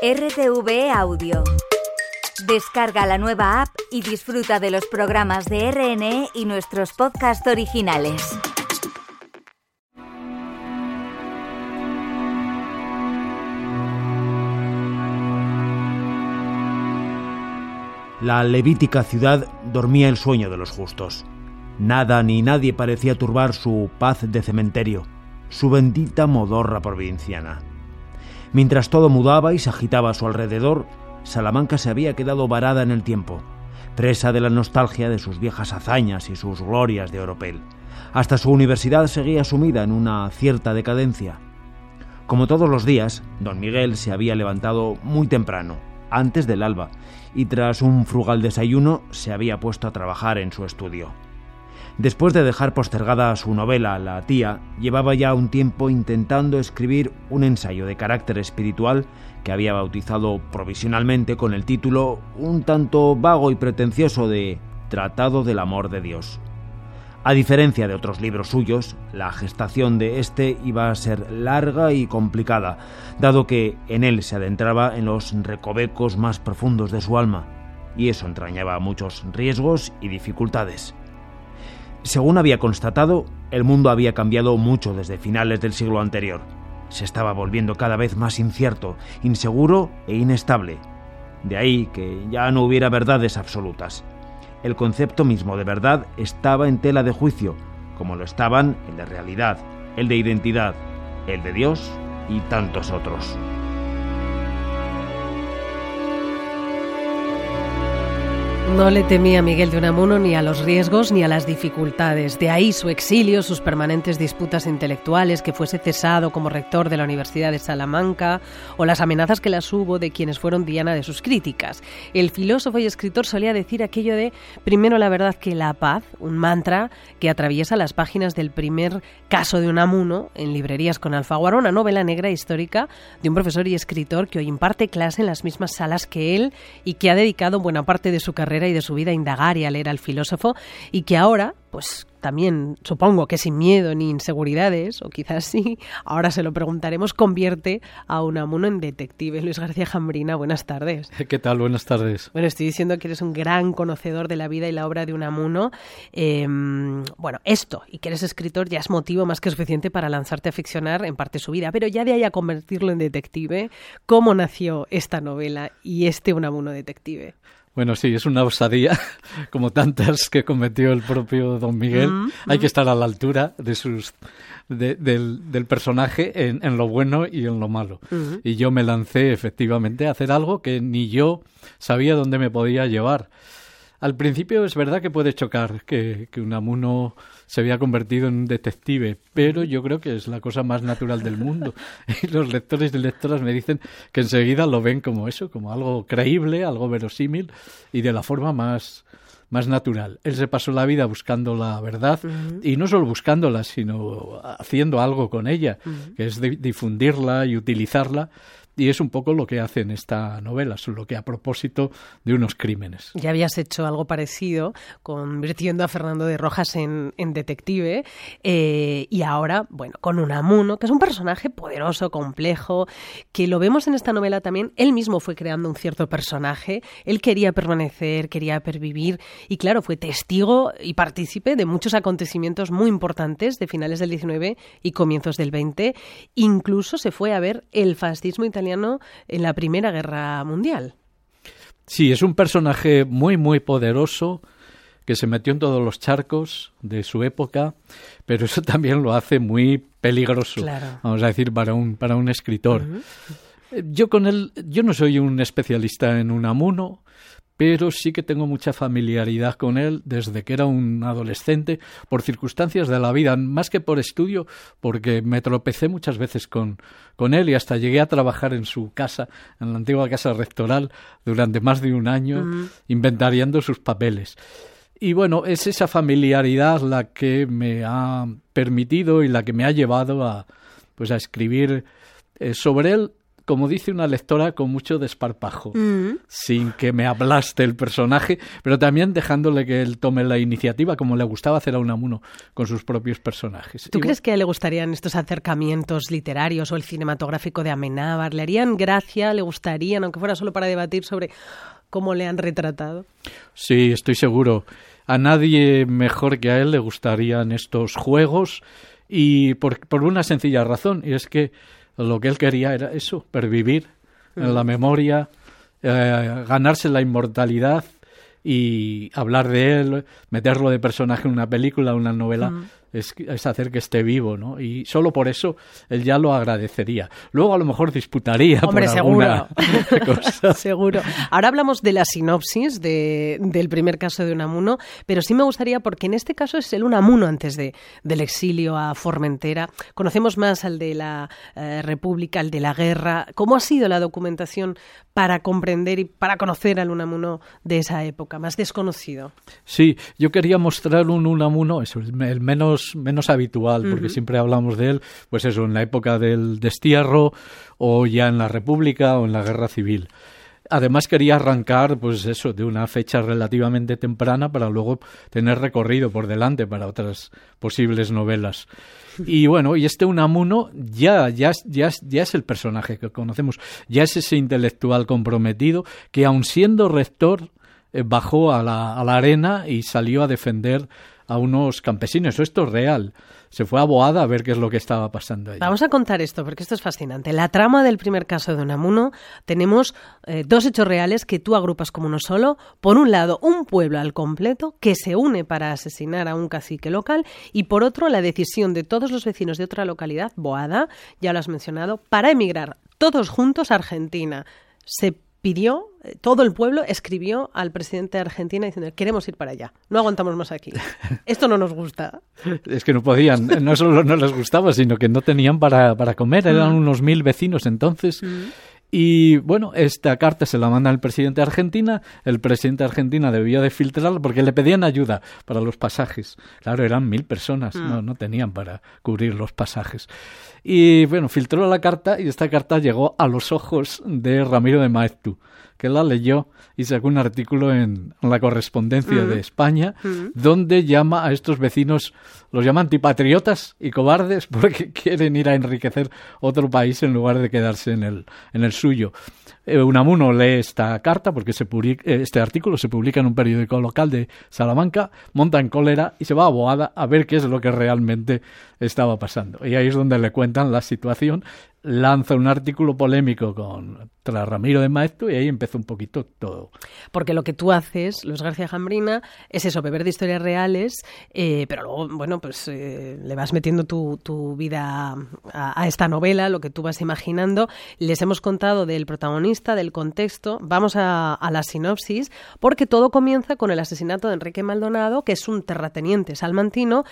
RTV Audio. Descarga la nueva app y disfruta de los programas de RNE y nuestros podcasts originales. La levítica ciudad dormía el sueño de los justos. Nada ni nadie parecía turbar su paz de cementerio, su bendita modorra provinciana. Mientras todo mudaba y se agitaba a su alrededor, Salamanca se había quedado varada en el tiempo, presa de la nostalgia de sus viejas hazañas y sus glorias de Oropel. Hasta su universidad seguía sumida en una cierta decadencia. Como todos los días, don Miguel se había levantado muy temprano, antes del alba, y tras un frugal desayuno se había puesto a trabajar en su estudio. Después de dejar postergada su novela La tía, llevaba ya un tiempo intentando escribir un ensayo de carácter espiritual que había bautizado provisionalmente con el título un tanto vago y pretencioso de Tratado del Amor de Dios. A diferencia de otros libros suyos, la gestación de este iba a ser larga y complicada, dado que en él se adentraba en los recovecos más profundos de su alma, y eso entrañaba muchos riesgos y dificultades. Según había constatado, el mundo había cambiado mucho desde finales del siglo anterior. Se estaba volviendo cada vez más incierto, inseguro e inestable. De ahí que ya no hubiera verdades absolutas. El concepto mismo de verdad estaba en tela de juicio, como lo estaban el de realidad, el de identidad, el de Dios y tantos otros. No le temía Miguel de Unamuno ni a los riesgos ni a las dificultades. De ahí su exilio, sus permanentes disputas intelectuales, que fuese cesado como rector de la Universidad de Salamanca, o las amenazas que las hubo de quienes fueron diana de sus críticas. El filósofo y escritor solía decir aquello de primero la verdad que la paz, un mantra que atraviesa las páginas del primer caso de Unamuno en librerías con Alfaguara, una novela negra histórica de un profesor y escritor que hoy imparte clase en las mismas salas que él y que ha dedicado buena parte de su carrera y de su vida indagar y a leer al filósofo y que ahora, pues también supongo que sin miedo ni inseguridades, o quizás sí, ahora se lo preguntaremos, convierte a Unamuno en detective. Luis García Jambrina, buenas tardes. ¿Qué tal? Buenas tardes. Bueno, estoy diciendo que eres un gran conocedor de la vida y la obra de Unamuno. Eh, bueno, esto, y que eres escritor, ya es motivo más que suficiente para lanzarte a ficcionar en parte su vida, pero ya de ahí a convertirlo en detective, ¿cómo nació esta novela y este Unamuno detective? Bueno, sí, es una osadía, como tantas que cometió el propio Don Miguel. Mm, Hay que mm. estar a la altura de sus, del, personaje en, lo bueno y en lo malo. Mm-hmm. Y yo me lancé efectivamente a hacer algo que ni yo sabía dónde me podía llevar. Al principio es verdad que puede chocar que, que Unamuno se había convertido en un detective, pero yo creo que es la cosa más natural del mundo. Y los lectores y lectoras me dicen que enseguida lo ven como eso, como algo creíble, algo verosímil y de la forma más, más natural. Él se pasó la vida buscando la verdad y no solo buscándola, sino haciendo algo con ella, que es difundirla y utilizarla y es un poco lo que hace en esta novela, solo que a propósito de unos crímenes. Ya habías hecho algo parecido, convirtiendo a Fernando de Rojas en, detective, eh, y ahora, bueno, con Unamuno, que es un personaje poderoso, complejo, que lo vemos en esta novela también. Él mismo fue creando un cierto personaje, él quería permanecer, quería pervivir, y claro, fue testigo y partícipe de muchos acontecimientos muy importantes de finales del 19 y comienzos del 20. Incluso se fue a ver el fascismo italiano en la Primera Guerra Mundial. Sí, es un personaje muy, muy poderoso que se metió en todos los charcos de su época, pero eso también lo hace muy peligroso, vamos a decir, para un, para un escritor. Yo con él, yo no soy un especialista en Unamuno, pero sí que tengo mucha familiaridad con él desde que era un adolescente, por circunstancias de la vida, más que por estudio, porque me tropecé muchas veces con, con él y hasta llegué a trabajar en su casa, en la antigua casa rectoral, durante más de un año, inventariando sus papeles. Y bueno, es esa familiaridad la que me ha permitido y la que me ha llevado a, pues a escribir eh, sobre él como dice una lectora, con mucho desparpajo, Mm. sin que me aplaste el personaje, pero también dejándole que él tome la iniciativa, como le gustaba hacer a Unamuno con sus propios personajes. ¿Tú Y crees que a él le gustarían estos acercamientos literarios o el cinematográfico de Amenábar? ¿Le harían gracia? ¿Le gustarían, aunque fuera solo para debatir sobre cómo le han retratado? Sí, estoy seguro. A nadie mejor que a él le gustarían estos juegos y por, por una sencilla razón, y es que lo que él quería era eso, pervivir en la memoria, eh, ganarse la inmortalidad y hablar de él, meterlo de personaje en una película, una novela, es, es hacer que esté vivo, ¿no? Y solo por eso él ya lo agradecería. Luego a lo mejor disputaría Hombre, por seguro. cosa. Seguro. Ahora hablamos de la sinopsis de- del primer caso de Unamuno, pero sí me gustaría, porque en este caso es el Unamuno antes de, del exilio a Formentera. Conocemos más al de la eh, República, al de la guerra. ¿Cómo ha sido la documentación para comprender y para conocer al Unamuno de esa época, más desconocido? Sí, yo quería mostrar un Unamuno, eso, el me- el menos, menos habitual, porque siempre hablamos de él, pues eso, en la época del destierro, o ya en la República, o en la Guerra Civil. Además quería arrancar, pues eso, de una fecha relativamente temprana para luego tener recorrido por delante para otras posibles novelas. Y bueno, y este Unamuno ya, ya, es- ya, ya es el personaje que conocemos, ya es ese intelectual comprometido que aun siendo rector eh, bajó a la, a la arena y salió a defender a unos campesinos. Esto es real. Se fue a Boada a ver qué es lo que estaba pasando ahí. Vamos a contar esto, porque esto es fascinante. La trama del primer caso de Unamuno, tenemos eh, dos hechos reales que tú agrupas como uno solo. Por un lado, un pueblo al completo que se une para asesinar a un cacique local y por otro, la decisión de todos los vecinos de otra localidad, Boada, ya lo has mencionado, para emigrar todos juntos a Argentina. Se pidió, eh, todo el pueblo escribió al presidente de Argentina diciendo, queremos ir para allá, no aguantamos más aquí. Esto no nos gusta. Es que no podían, no solo no les gustaba, sino que no tenían para, para comer. Eran unos mil vecinos entonces. Y bueno, esta carta se la manda el presidente de Argentina. El presidente de Argentina debió de filtrarla porque le pedían ayuda para los pasajes. Claro, eran mil personas, no, no tenían para cubrir los pasajes. Y bueno, filtró la carta y esta carta llegó a los ojos de Ramiro de Maeztu, que la leyó y sacó un artículo en la correspondencia de España, donde llama a estos vecinos, los llama antipatriotas y cobardes porque quieren ir a enriquecer otro país en lugar de quedarse en el, en el suyo. Eh, Unamuno lee esta carta porque se publica, eh, este artículo se publica en un periódico local de Salamanca, monta en cólera y se va a Boada a ver qué es lo que realmente estaba pasando. Y ahí es donde le cuentan la situación, lanza un artículo polémico contra Ramiro de Maeztu y ahí empezó un poquito todo. Porque lo que tú haces, Luis García Jambrina, es eso, beber de historias reales, eh, pero luego, bueno, pues eh, le vas metiendo tu, tu vida a esta novela, lo que tú vas imaginando. Les hemos contado del protagonista, del contexto. Vamos a, la sinopsis, porque todo comienza con el asesinato de Enrique Maldonado, que es un terrateniente salmantino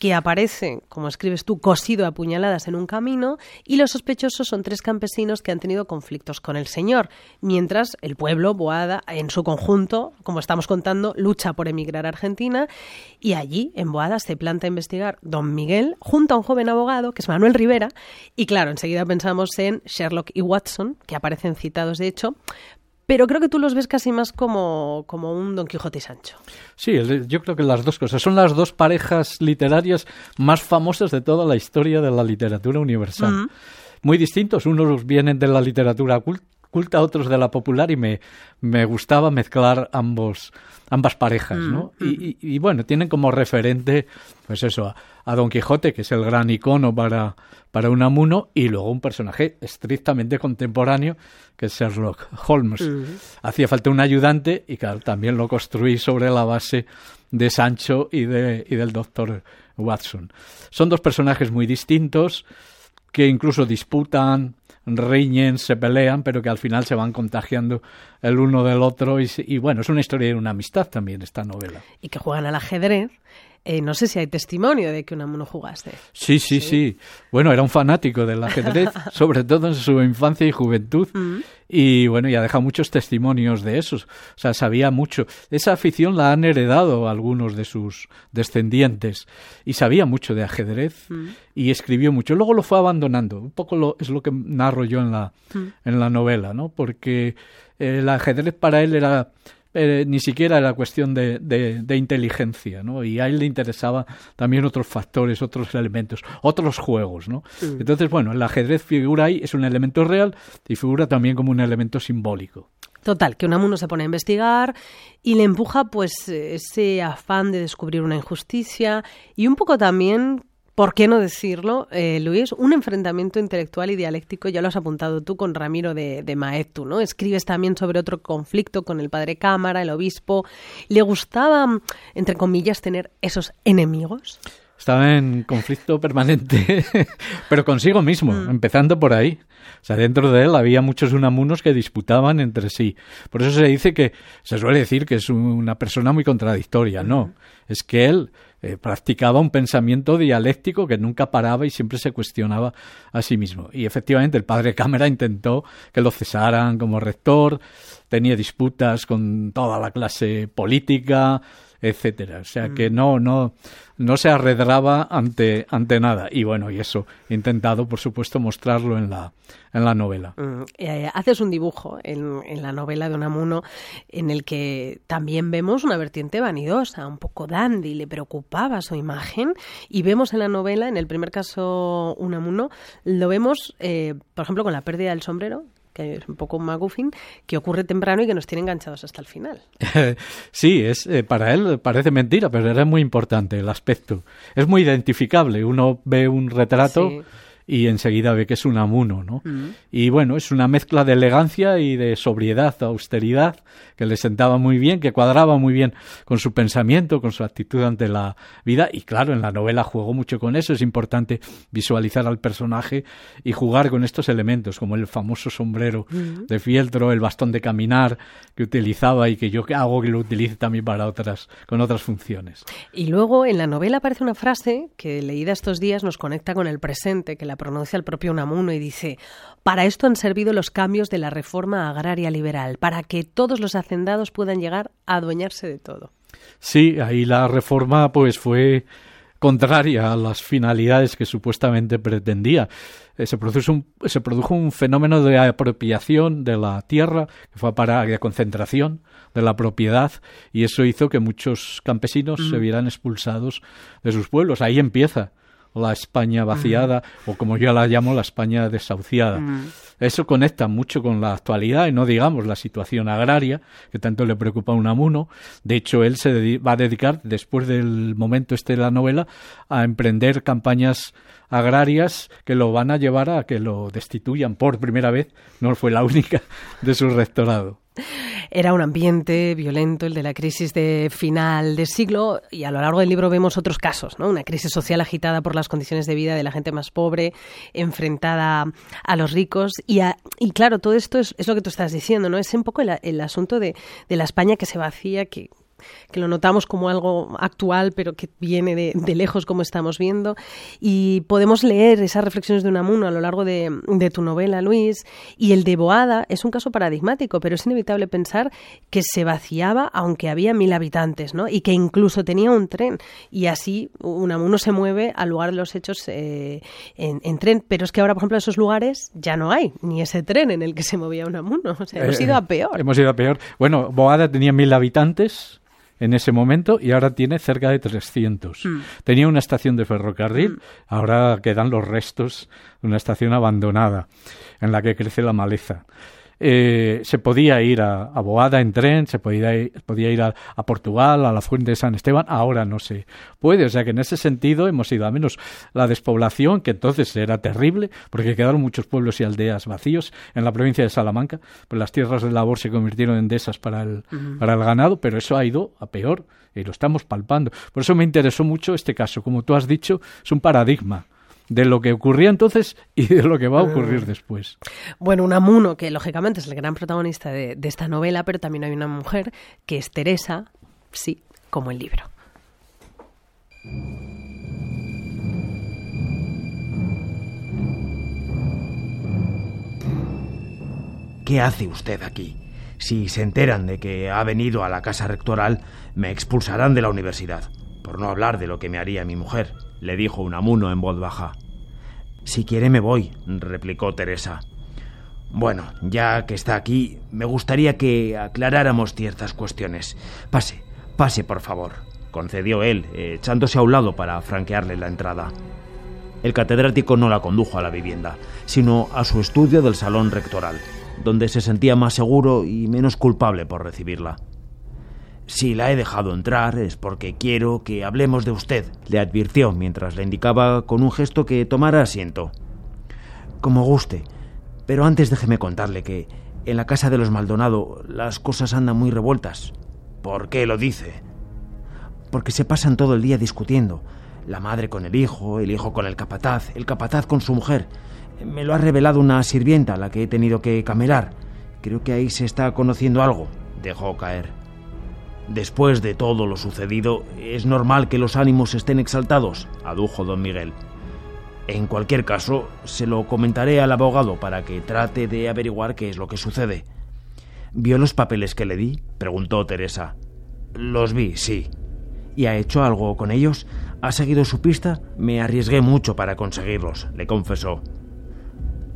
que aparece, como escribes tú, cosido a puñaladas en un camino, y los sospechosos son tres campesinos que han tenido conflictos con el señor, mientras el pueblo, Boada, en su conjunto, como estamos contando, lucha por emigrar a Argentina, y allí, en Boada, se planta a investigar don Miguel junto a un joven abogado, que es Manuel Rivera, y claro, enseguida pensamos en Sherlock y Watson, que aparecen citados de hecho, pero creo que tú los ves casi más como, como un Don Quijote y Sancho. Sí, yo creo que las dos cosas. Son las dos parejas literarias más famosas de toda la historia de la literatura universal. Muy distintos. Unos vienen de la literatura cul- culta, otros de la popular y me, me gustaba mezclar ambos, ambas parejas, ¿no? Y, y- y, bueno, tienen como referente, pues eso, a, a Don Quijote, que es el gran icono para, para Unamuno, y luego un personaje estrictamente contemporáneo, que es Sherlock Holmes. Hacía falta un ayudante y claro, también lo construí sobre la base de Sancho y, de, y del doctor Watson. Son dos personajes muy distintos que incluso disputan, riñen, se pelean, pero que al final se van contagiando el uno del otro. Y, y bueno, es una historia de una amistad también esta novela. y que juegan al ajedrez. Eh, no sé si hay testimonio de que Unamuno jugaste. Sí, sí, sí, Bueno, era un fanático del ajedrez, sobre todo en su infancia y juventud. Mm. Y bueno, ya deja muchos testimonios de esos. O sea, sabía mucho. Esa afición la han heredado algunos de sus descendientes. Y sabía mucho de ajedrez mm. y escribió mucho. Luego lo fue abandonando. Un poco lo, es lo que narro yo en la, mm. en la novela, ¿no? Porque el ajedrez para él era eh, ni siquiera era cuestión de, de, inteligencia, ¿no? Y a él le interesaba también otros factores, otros elementos, otros juegos, ¿no? Entonces, bueno, el ajedrez figura ahí, es un elemento real y figura también como un elemento simbólico. Total, que Unamuno se pone a investigar y le empuja pues ese afán de descubrir una injusticia y un poco también ¿Por qué no decirlo, eh, Luis? Un enfrentamiento intelectual y dialéctico, ya lo has apuntado tú con Ramiro de, de Maetu, ¿no? Escribes también sobre otro conflicto con el padre Cámara, el obispo. ¿Le gustaba, entre comillas, tener esos enemigos? Estaba en conflicto permanente, pero consigo mismo, mm. empezando por ahí. O sea, dentro de él había muchos unamunos que disputaban entre sí. Por eso se dice que, se suele decir que es una persona muy contradictoria. No, es que él eh, practicaba un pensamiento dialéctico que nunca paraba y siempre se cuestionaba a sí mismo. Y efectivamente el padre Cámara intentó que lo cesaran como rector, tenía disputas con toda la clase política, etcétera. O sea que mm. no, no, no se arredraba ante, ante nada. Y bueno, y eso, he intentado, por supuesto, mostrarlo en la, en la novela. Mm, eh, haces un dibujo en, en, la novela de Unamuno en el que también vemos una vertiente vanidosa, un poco dandy, le preocupaba su imagen. Y vemos en la novela, en el primer caso Unamuno, lo vemos, eh, por ejemplo, con la pérdida del sombrero, que es un poco un maguffin, que ocurre temprano y que nos tiene enganchados hasta el final. sí, es eh, para él parece mentira, pero era muy importante el aspecto. Es muy identificable. Uno ve un retrato y enseguida ve que es un amuno, ¿no? Mm. Y bueno, es una mezcla de elegancia y de sobriedad, austeridad, que le sentaba muy bien, que cuadraba muy bien con su pensamiento, con su actitud ante la vida. Y claro, en la novela juego mucho con eso. Es importante visualizar al personaje y jugar con estos elementos, como el famoso sombrero mm. de fieltro, el bastón de caminar que utilizaba y que yo hago que lo utilice también para otras, con otras funciones. Y luego en la novela aparece una frase que leída estos días nos conecta con el presente, que la pronuncia el propio Unamuno y dice, para esto han servido los cambios de la reforma agraria liberal, para que todos los hacendados puedan llegar a adueñarse de todo. Sí, ahí la reforma pues fue contraria a las finalidades que supuestamente pretendía. Eh, se, produjo un, se produjo un fenómeno de apropiación de la tierra, que fue para la concentración de la propiedad, y eso hizo que muchos campesinos se vieran expulsados de sus pueblos. Ahí empieza la España vaciada o como yo la llamo la España desahuciada. Eso conecta mucho con la actualidad y no digamos la situación agraria que tanto le preocupa a Unamuno. De hecho, él se va a dedicar, después del momento este de la novela, a emprender campañas agrarias que lo van a llevar a que lo destituyan por primera vez. No fue la única de su rectorado. Era un ambiente violento el de la crisis de final de siglo y a lo largo del libro vemos otros casos, ¿no? Una crisis social agitada por las condiciones de vida de la gente más pobre, enfrentada a los ricos y, y claro, todo esto es, lo que tú estás diciendo, ¿no? Es un poco el, el asunto de, de la España que se vacía, que, que lo notamos como algo actual, pero que viene de, lejos, como estamos viendo. Y podemos leer esas reflexiones de Unamuno a lo largo de, tu novela, Luis. Y el de Boada es un caso paradigmático, pero es inevitable pensar que se vaciaba aunque había mil habitantes, ¿no? Y que incluso tenía un tren. Y así Unamuno se mueve al lugar de los hechos eh, en, tren. Pero es que ahora, por ejemplo, esos lugares ya no hay, ni ese tren en el que se movía Unamuno. O sea, hemos ido a peor. Hemos ido a peor. Bueno, Boada tenía mil habitantes en ese momento y ahora tiene cerca de 300. Mm. Tenía una estación de ferrocarril, mm. ahora quedan los restos de una estación abandonada en la que crece la maleza. Eh, se podía ir a, Boada en tren, se podía ir, podía ir a, Portugal, a la Fuente de San Esteban, ahora no se puede. O sea que en ese sentido hemos ido a menos. La despoblación, que entonces era terrible, porque quedaron muchos pueblos y aldeas vacíos en la provincia de Salamanca, pues las tierras de labor se convirtieron en dehesas para el, para el ganado, pero eso ha ido a peor y lo estamos palpando. Por eso me interesó mucho este caso. Como tú has dicho, es un paradigma de lo que ocurría entonces y de lo que va a ocurrir mm. después. Bueno, Unamuno, que lógicamente es el gran protagonista de, de esta novela, pero también hay una mujer que es Teresa, sí, como el libro. ¿Qué hace usted aquí? Si se enteran de que ha venido a la casa rectoral, me expulsarán de la universidad, por no hablar de lo que me haría mi mujer, le dijo Unamuno en voz baja. Si quiere me voy, replicó Teresa. Bueno, ya que está aquí, me gustaría que aclaráramos ciertas cuestiones. Pase, pase, por favor, concedió él, echándose a un lado para franquearle la entrada. El catedrático no la condujo a la vivienda, sino a su estudio del salón rectoral donde se sentía más seguro y menos culpable por recibirla. Si la he dejado entrar es porque quiero que hablemos de usted, le advirtió mientras le indicaba con un gesto que tomara asiento. Como guste, pero antes déjeme contarle que en la casa de los Maldonado las cosas andan muy revueltas. ¿Por qué lo dice? Porque se pasan todo el día discutiendo. La madre con el hijo, el hijo con el capataz, el capataz con su mujer. Me lo ha revelado una sirvienta a la que he tenido que camelar. Creo que ahí se está conociendo algo, dejó caer. Después de todo lo sucedido, es normal que los ánimos estén exaltados, adujo don Miguel. En cualquier caso, se lo comentaré al abogado para que trate de averiguar qué es lo que sucede. ¿Vio los papeles que le di? preguntó Teresa. Los vi, sí. ¿Y ha hecho algo con ellos? ¿Ha seguido su pista? Me arriesgué mucho para conseguirlos, le confesó.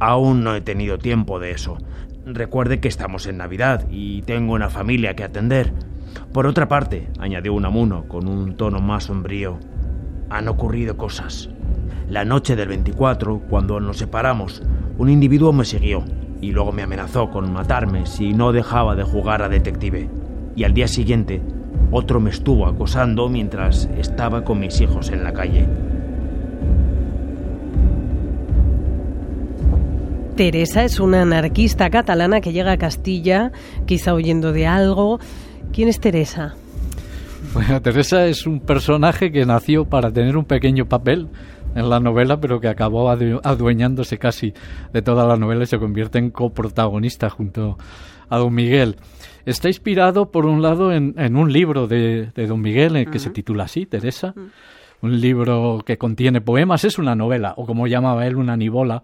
Aún no he tenido tiempo de eso. Recuerde que estamos en Navidad y tengo una familia que atender. Por otra parte, añadió Unamuno con un tono más sombrío, han ocurrido cosas. La noche del 24, cuando nos separamos, un individuo me siguió y luego me amenazó con matarme si no dejaba de jugar a detective. Y al día siguiente, otro me estuvo acosando mientras estaba con mis hijos en la calle. Teresa es una anarquista catalana que llega a Castilla, quizá huyendo de algo. ¿Quién es Teresa? Bueno, Teresa es un personaje que nació para tener un pequeño papel en la novela, pero que acabó adueñándose casi de toda la novela y se convierte en coprotagonista junto a Don Miguel. Está inspirado, por un lado, en, un libro de, Don Miguel eh, que se titula así, Teresa. Un libro que contiene poemas, es una novela, o como llamaba él, una nivola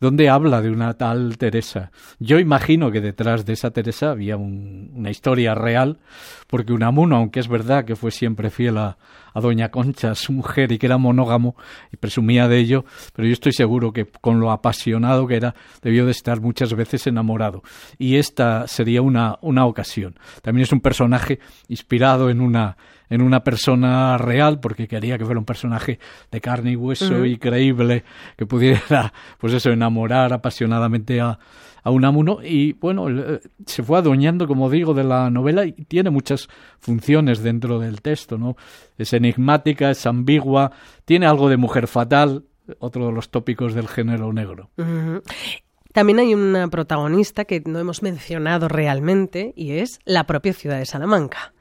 donde habla de una tal Teresa. Yo imagino que detrás de esa Teresa había una historia real, porque Unamuno, aunque es verdad que fue siempre fiel a, a Doña Concha, su mujer, y que era monógamo, y presumía de ello, pero yo estoy seguro que con lo apasionado que era, debió de estar muchas veces enamorado. Y esta sería una, una ocasión. También es un personaje inspirado en una en una persona real, porque quería que fuera un personaje de carne y hueso y creíble, que pudiera, pues eso, enamorar apasionadamente a, a Unamuno y bueno, eh, se fue adueñando, como digo, de la novela y tiene muchas funciones dentro del texto, ¿no? Es enigmática, es ambigua, tiene algo de mujer fatal, otro de los tópicos del género negro. También hay una protagonista que no hemos mencionado realmente y es la propia ciudad de Salamanca.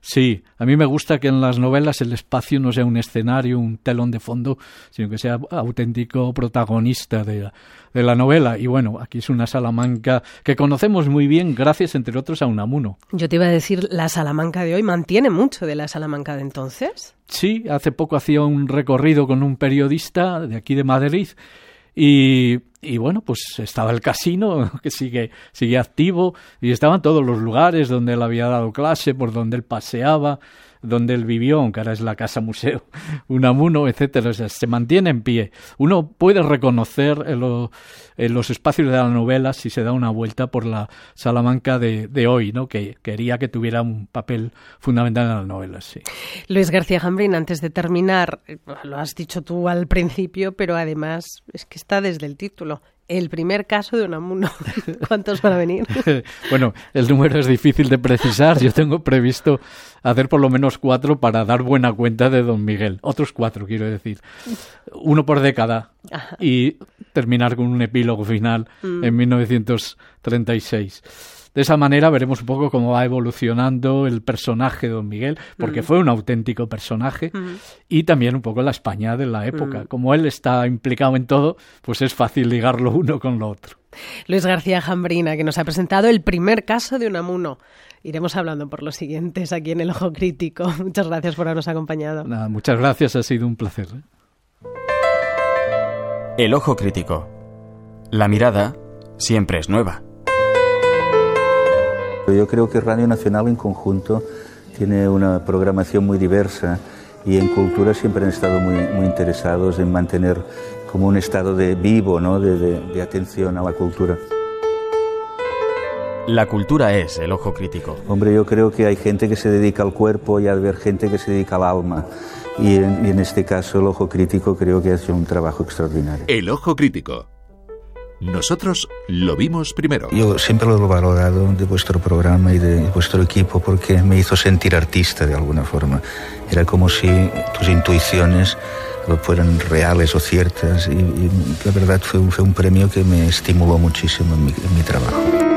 Sí, a mí me gusta que en las novelas el espacio no sea un escenario, un telón de fondo, sino que sea auténtico protagonista de la, novela. Y bueno, aquí es una Salamanca que conocemos muy bien gracias, entre otros, a Unamuno. Yo te iba a decir, la Salamanca de hoy mantiene mucho de la Salamanca de entonces. Sí, hace poco hacía un recorrido con un periodista de aquí de Madrid y, bueno, pues estaba el casino, que sigue, sigue activo, y estaban todos los lugares donde él había dado clase, por donde él paseaba, donde él vivió, aunque ahora es la casa museo, Unamuno, etcétera, se mantiene en pie. Uno puede reconocer en, los espacios de la novela si se da una vuelta por la Salamanca de, de, hoy, ¿no? que quería que tuviera un papel fundamental en la novela. Sí. Luis García Jambrín, antes de terminar, lo has dicho tú al principio, pero además es que está desde el título el primer caso de Unamuno. ¿Cuántos van a venir? bueno, el número es difícil de precisar. Yo tengo previsto hacer por lo menos cuatro para dar buena cuenta de Don Miguel. Otros cuatro, quiero decir. Uno por década. Y terminar con un epílogo final mm. en 1936. De esa manera veremos un poco cómo va evolucionando el personaje de Don Miguel, porque mm. fue un auténtico personaje, mm. y también un poco la España de la época. Mm. Como él está implicado en todo, pues es fácil ligarlo uno con lo otro. Luis García Jambrina, que nos ha presentado el primer caso de Unamuno. Iremos hablando por los siguientes aquí en El Ojo Crítico. Muchas gracias por habernos acompañado. muchas gracias, ha sido un placer. ¿eh? El Ojo Crítico. La mirada siempre es nueva. Yo creo que Radio Nacional en conjunto tiene una programación muy diversa y en cultura siempre han estado muy, muy interesados en mantener como un estado de vivo, ¿no? de, de atención a la cultura. La cultura es el ojo crítico. Hombre, yo creo que hay gente que se dedica al cuerpo y hay haber gente que se dedica al alma. Y en, y en este caso el ojo crítico creo que ha hecho un trabajo extraordinario. El ojo crítico nosotros lo vimos primero. Yo siempre lo he valorado de vuestro programa y de vuestro equipo porque me hizo sentir artista de alguna forma. Era como si tus intuiciones fueran reales o ciertas y, y la verdad fue, fue, un premio que me estimuló muchísimo en mi, en mi trabajo.